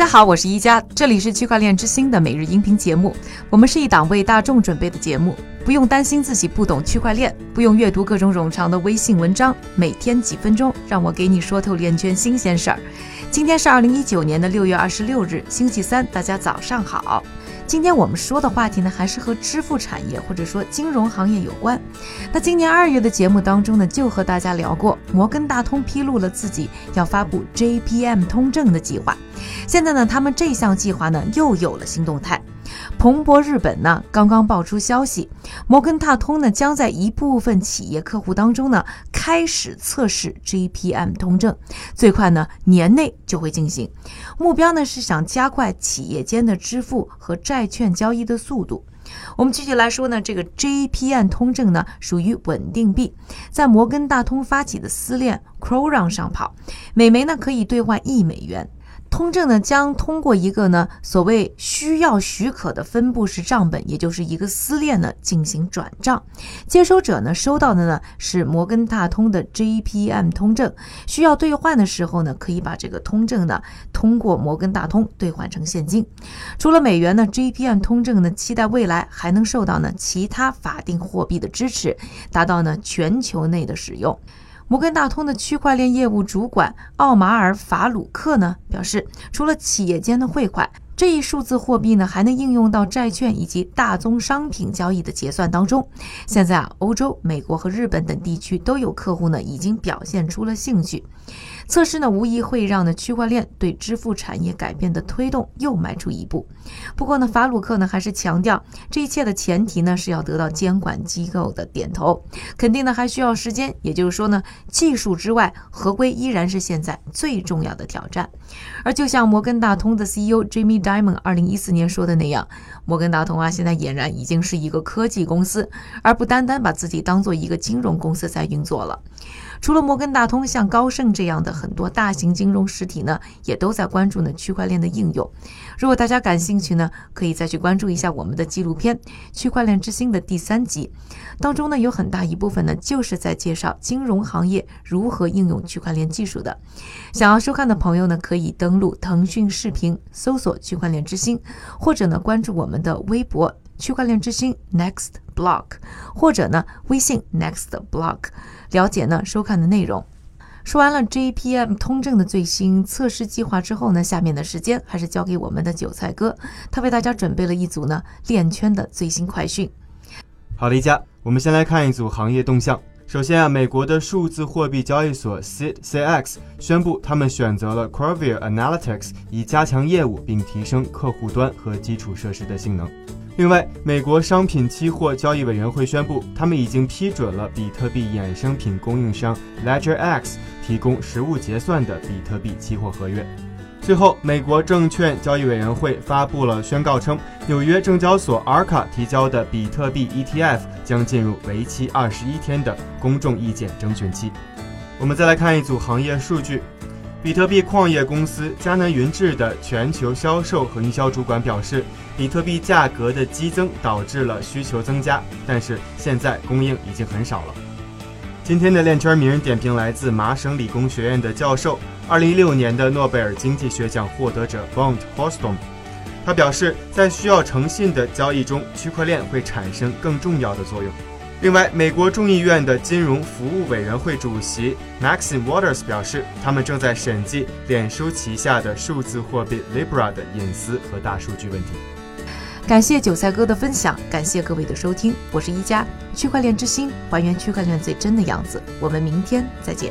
大家好，我是一加，这里是区块链之星的每日音频节目。我们是一档为大众准备的节目，不用担心自己不懂区块链，不用阅读各种冗长的微信文章，每天几分钟，让我给你说透链圈新鲜事儿。今天是二零一九年的六月二十六日，星期三，大家早上好。今天我们说的话题呢，还是和支付产业或者说金融行业有关。那今年二月的节目当中呢，就和大家聊过，摩根大通披露了自己要发布 JPM 通证的计划。现在呢，他们这项计划呢又有了新动态。彭博日本呢刚刚爆出消息，摩根大通呢将在一部分企业客户当中呢开始测试 GPM 通证，最快呢年内就会进行。目标呢是想加快企业间的支付和债券交易的速度。我们具体来说呢，这个 JPM 通证呢属于稳定币，在摩根大通发起的私链 Crown 上跑，每枚呢可以兑换一美元。通证呢将通过一个呢所谓需要许可的分布式账本，也就是一个私链呢进行转账。接收者呢收到的呢是摩根大通的 JPM 通证，需要兑换的时候呢可以把这个通证呢通过摩根大通兑换成现金。除了美元呢，JPM 通证呢期待未来还能受到呢其他法定货币的支持，达到呢全球内的使用。摩根大通的区块链业务主管奥马尔·法鲁克呢表示，除了企业间的汇款。这一数字货币呢，还能应用到债券以及大宗商品交易的结算当中。现在啊，欧洲、美国和日本等地区都有客户呢，已经表现出了兴趣。测试呢，无疑会让呢区块链对支付产业改变的推动又迈出一步。不过呢，法鲁克呢还是强调，这一切的前提呢是要得到监管机构的点头，肯定呢还需要时间。也就是说呢，技术之外，合规依然是现在最重要的挑战。而就像摩根大通的 CEO Jimmy。Diamond 二零一四年说的那样，摩根大通啊，现在俨然已经是一个科技公司，而不单单把自己当做一个金融公司在运作了。除了摩根大通，像高盛这样的很多大型金融实体呢，也都在关注呢区块链的应用。如果大家感兴趣呢，可以再去关注一下我们的纪录片《区块链之星》的第三集，当中呢有很大一部分呢就是在介绍金融行业如何应用区块链技术的。想要收看的朋友呢，可以登录腾讯视频搜索“区块链之星”，或者呢关注我们的微博。区块链之星 Next Block，或者呢微信 Next Block，了解呢收看的内容。说完了 JPM 通证的最新测试计划之后呢，下面的时间还是交给我们的韭菜哥，他为大家准备了一组呢链圈的最新快讯。好的，一家，我们先来看一组行业动向。首先啊，美国的数字货币交易所 CCX 宣布，他们选择了 c o r v i r Analytics 以加强业务并提升客户端和基础设施的性能。另外，美国商品期货交易委员会宣布，他们已经批准了比特币衍生品供应商 LedgerX 提供实物结算的比特币期货合约。最后，美国证券交易委员会发布了宣告称，纽约证交所 ARKA 提交的比特币 ETF 将进入为期二十一天的公众意见征询期。我们再来看一组行业数据。比特币矿业公司迦南云智的全球销售和营销主管表示，比特币价格的激增导致了需求增加，但是现在供应已经很少了。今天的链圈名人点评来自麻省理工学院的教授，二零一六年的诺贝尔经济学奖获得者 Bond Houston，他表示，在需要诚信的交易中，区块链会产生更重要的作用。另外，美国众议院的金融服务委员会主席 Maxine Waters 表示，他们正在审计脸书旗下的数字货币 Libra 的隐私和大数据问题。感谢韭菜哥的分享，感谢各位的收听，我是一加区块链之星，还原区块链最真的样子。我们明天再见。